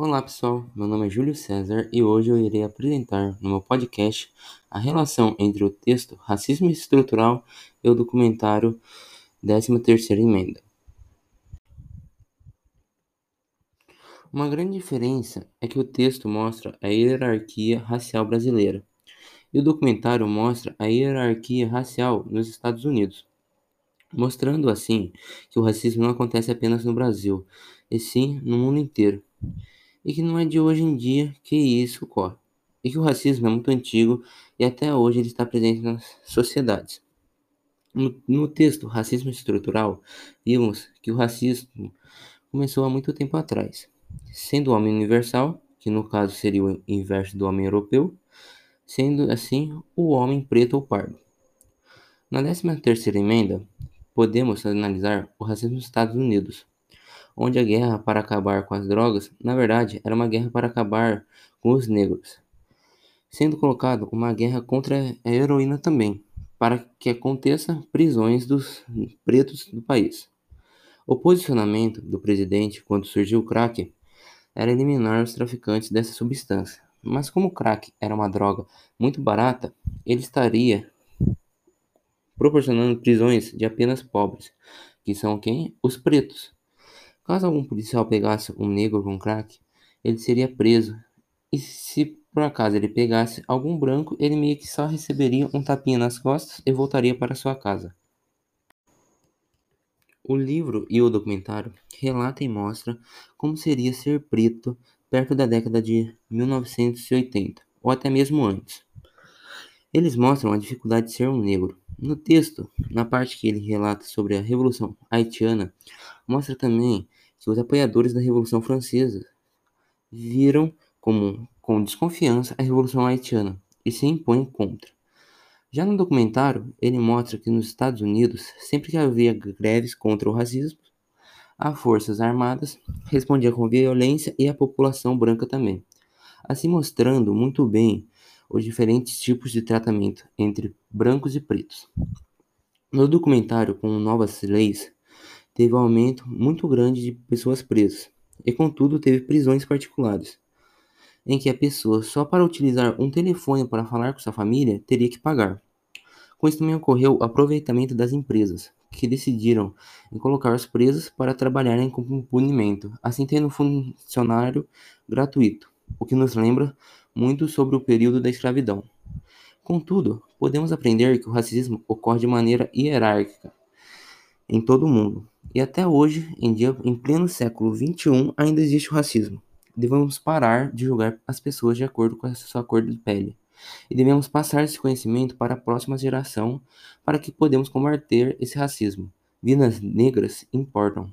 Olá pessoal, meu nome é Júlio César e hoje eu irei apresentar no meu podcast a relação entre o texto Racismo Estrutural e o documentário 13ª Emenda. Uma grande diferença é que o texto mostra a hierarquia racial brasileira e o documentário mostra a hierarquia racial nos Estados Unidos, mostrando assim que o racismo não acontece apenas no Brasil, e sim no mundo inteiro e que não é de hoje em dia que isso ocorre, e que o racismo é muito antigo e até hoje ele está presente nas sociedades. No, no texto Racismo Estrutural, vimos que o racismo começou há muito tempo atrás, sendo o homem universal, que no caso seria o inverso do homem europeu, sendo assim o homem preto ou pardo. Na 13 terceira emenda, podemos analisar o racismo nos Estados Unidos, onde a guerra para acabar com as drogas, na verdade, era uma guerra para acabar com os negros, sendo colocado uma guerra contra a heroína também, para que aconteça prisões dos pretos do país. O posicionamento do presidente quando surgiu o crack era eliminar os traficantes dessa substância. Mas como o crack era uma droga muito barata, ele estaria proporcionando prisões de apenas pobres, que são quem? Os pretos. Caso algum policial pegasse um negro com crack, ele seria preso. E se por acaso ele pegasse algum branco, ele meio que só receberia um tapinha nas costas e voltaria para sua casa. O livro e o documentário relatam e mostram como seria ser preto perto da década de 1980, ou até mesmo antes. Eles mostram a dificuldade de ser um negro. No texto, na parte que ele relata sobre a Revolução Haitiana, mostra também que os apoiadores da Revolução Francesa viram como, com desconfiança a Revolução Haitiana e se impõem contra. Já no documentário, ele mostra que nos Estados Unidos, sempre que havia greves contra o racismo, as forças armadas respondiam com violência e a população branca também, assim mostrando muito bem os diferentes tipos de tratamento entre brancos e pretos. No documentário, com novas leis, teve um aumento muito grande de pessoas presas, e contudo teve prisões particulares, em que a pessoa, só para utilizar um telefone para falar com sua família, teria que pagar. Com isso também ocorreu o aproveitamento das empresas, que decidiram em colocar os presos para trabalharem com punimento, assim tendo funcionário gratuito, o que nos lembra muito sobre o período da escravidão. Contudo, podemos aprender que o racismo ocorre de maneira hierárquica em todo o mundo, e até hoje, em dia, em pleno século XXI, ainda existe o racismo. Devemos parar de julgar as pessoas de acordo com a sua cor de pele. E devemos passar esse conhecimento para a próxima geração para que podemos combater esse racismo. Vidas negras importam.